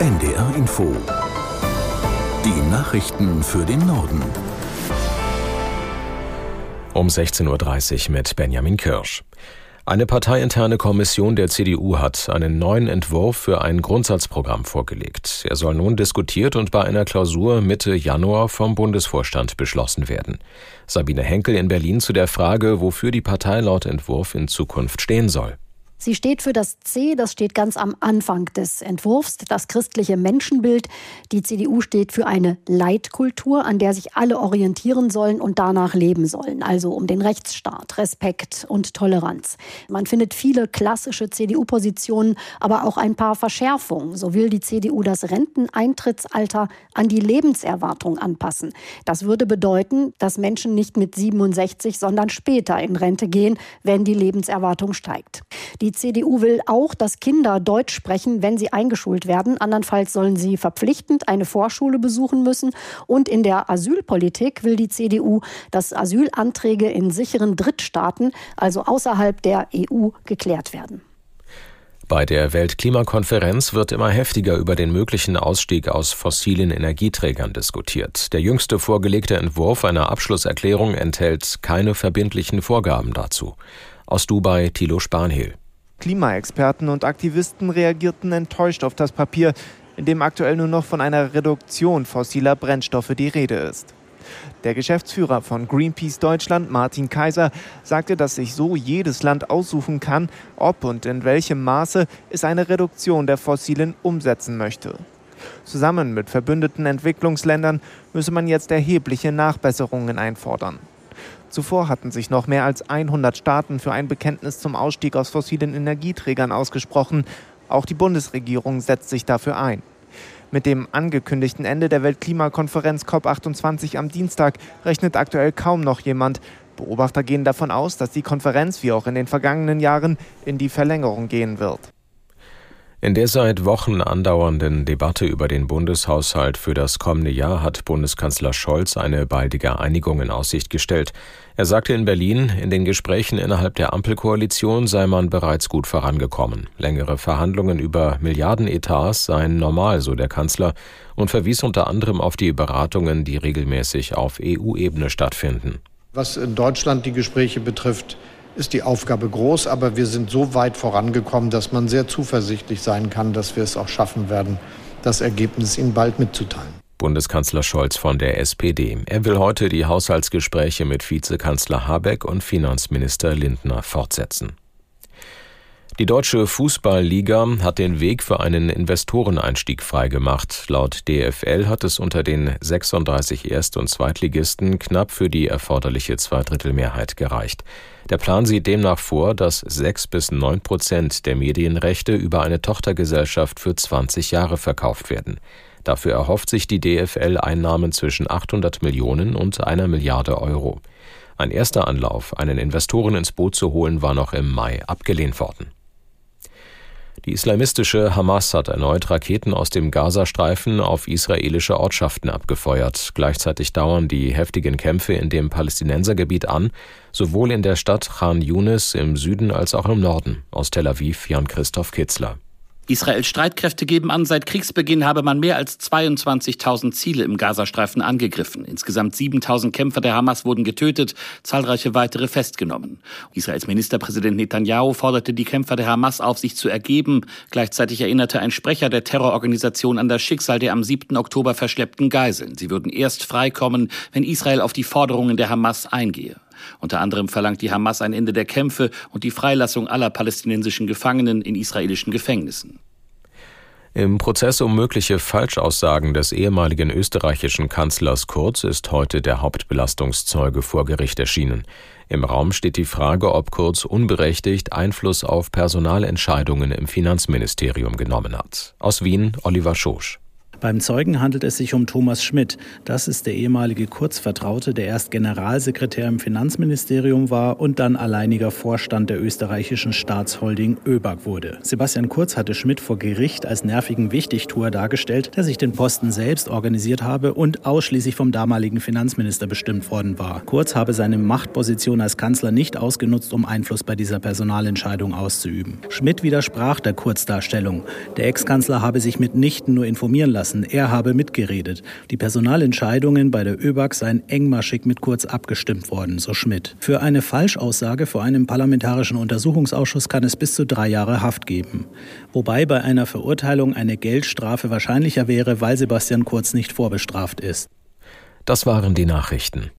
NDR Info. Die Nachrichten für den Norden. Um 16.30 Uhr mit Benjamin Kirsch. Eine parteiinterne Kommission der CDU hat einen neuen Entwurf für ein Grundsatzprogramm vorgelegt. Er soll nun diskutiert und bei einer Klausur Mitte Januar vom Bundesvorstand beschlossen werden. Sabine Henkel in Berlin zu der Frage, wofür die Partei laut Entwurf in Zukunft stehen soll. Sie steht für das C, das steht ganz am Anfang des Entwurfs, das christliche Menschenbild. Die CDU steht für eine Leitkultur, an der sich alle orientieren sollen und danach leben sollen. Also um den Rechtsstaat, Respekt und Toleranz. Man findet viele klassische CDU-Positionen, aber auch ein paar Verschärfungen. So will die CDU das Renteneintrittsalter an die Lebenserwartung anpassen. Das würde bedeuten, dass Menschen nicht mit 67, sondern später in Rente gehen, wenn die Lebenserwartung steigt. Die die CDU will auch, dass Kinder Deutsch sprechen, wenn sie eingeschult werden. Andernfalls sollen sie verpflichtend eine Vorschule besuchen müssen. Und in der Asylpolitik will die CDU, dass Asylanträge in sicheren Drittstaaten, also außerhalb der EU, geklärt werden. Bei der Weltklimakonferenz wird immer heftiger über den möglichen Ausstieg aus fossilen Energieträgern diskutiert. Der jüngste vorgelegte Entwurf einer Abschlusserklärung enthält keine verbindlichen Vorgaben dazu. Aus Dubai Thilo Spanhiel. Klimaexperten und Aktivisten reagierten enttäuscht auf das Papier, in dem aktuell nur noch von einer Reduktion fossiler Brennstoffe die Rede ist. Der Geschäftsführer von Greenpeace Deutschland, Martin Kaiser, sagte, dass sich so jedes Land aussuchen kann, ob und in welchem Maße es eine Reduktion der Fossilen umsetzen möchte. Zusammen mit verbündeten Entwicklungsländern müsse man jetzt erhebliche Nachbesserungen einfordern. Zuvor hatten sich noch mehr als 100 Staaten für ein Bekenntnis zum Ausstieg aus fossilen Energieträgern ausgesprochen. Auch die Bundesregierung setzt sich dafür ein. Mit dem angekündigten Ende der Weltklimakonferenz COP28 am Dienstag rechnet aktuell kaum noch jemand. Beobachter gehen davon aus, dass die Konferenz wie auch in den vergangenen Jahren in die Verlängerung gehen wird. In der seit Wochen andauernden Debatte über den Bundeshaushalt für das kommende Jahr hat Bundeskanzler Scholz eine baldige Einigung in Aussicht gestellt. Er sagte in Berlin, in den Gesprächen innerhalb der Ampelkoalition sei man bereits gut vorangekommen. Längere Verhandlungen über Milliardenetats seien normal, so der Kanzler, und verwies unter anderem auf die Beratungen, die regelmäßig auf EU-Ebene stattfinden. Was in Deutschland die Gespräche betrifft, ist die Aufgabe groß, aber wir sind so weit vorangekommen, dass man sehr zuversichtlich sein kann, dass wir es auch schaffen werden, das Ergebnis Ihnen bald mitzuteilen. Bundeskanzler Scholz von der SPD. Er will heute die Haushaltsgespräche mit Vizekanzler Habeck und Finanzminister Lindner fortsetzen. Die deutsche Fußballliga hat den Weg für einen Investoreneinstieg freigemacht. Laut DFL hat es unter den 36 Erst- und Zweitligisten knapp für die erforderliche Zweidrittelmehrheit gereicht. Der Plan sieht demnach vor, dass sechs bis neun Prozent der Medienrechte über eine Tochtergesellschaft für 20 Jahre verkauft werden. Dafür erhofft sich die DFL Einnahmen zwischen 800 Millionen und einer Milliarde Euro. Ein erster Anlauf, einen Investoren ins Boot zu holen, war noch im Mai abgelehnt worden. Die islamistische Hamas hat erneut Raketen aus dem Gazastreifen auf israelische Ortschaften abgefeuert. Gleichzeitig dauern die heftigen Kämpfe in dem Palästinensergebiet an, sowohl in der Stadt Khan Yunis im Süden als auch im Norden. Aus Tel Aviv Jan-Christoph Kitzler. Israels Streitkräfte geben an, seit Kriegsbeginn habe man mehr als 22.000 Ziele im Gazastreifen angegriffen. Insgesamt 7.000 Kämpfer der Hamas wurden getötet, zahlreiche weitere festgenommen. Israels Ministerpräsident Netanyahu forderte die Kämpfer der Hamas auf, sich zu ergeben. Gleichzeitig erinnerte ein Sprecher der Terrororganisation an das Schicksal der am 7. Oktober verschleppten Geiseln. Sie würden erst freikommen, wenn Israel auf die Forderungen der Hamas eingehe. Unter anderem verlangt die Hamas ein Ende der Kämpfe und die Freilassung aller palästinensischen Gefangenen in israelischen Gefängnissen. Im Prozess um mögliche Falschaussagen des ehemaligen österreichischen Kanzlers Kurz ist heute der Hauptbelastungszeuge vor Gericht erschienen. Im Raum steht die Frage, ob Kurz unberechtigt Einfluss auf Personalentscheidungen im Finanzministerium genommen hat. Aus Wien Oliver Schosch. Beim Zeugen handelt es sich um Thomas Schmidt. Das ist der ehemalige Kurzvertraute, der erst Generalsekretär im Finanzministerium war und dann alleiniger Vorstand der österreichischen Staatsholding ÖBAG wurde. Sebastian Kurz hatte Schmidt vor Gericht als nervigen Wichtigtuer dargestellt, der sich den Posten selbst organisiert habe und ausschließlich vom damaligen Finanzminister bestimmt worden war. Kurz habe seine Machtposition als Kanzler nicht ausgenutzt, um Einfluss bei dieser Personalentscheidung auszuüben. Schmidt widersprach der Kurzdarstellung. Der Ex-Kanzler habe sich mitnichten nur informieren lassen lassen. Er habe mitgeredet. Die Personalentscheidungen bei der ÖBAG seien engmaschig mit Kurz abgestimmt worden, so Schmidt. Für eine Falschaussage vor einem parlamentarischen Untersuchungsausschuss kann es bis zu drei Jahre Haft geben. Wobei bei einer Verurteilung eine Geldstrafe wahrscheinlicher wäre, weil Sebastian Kurz nicht vorbestraft ist. Das waren die Nachrichten.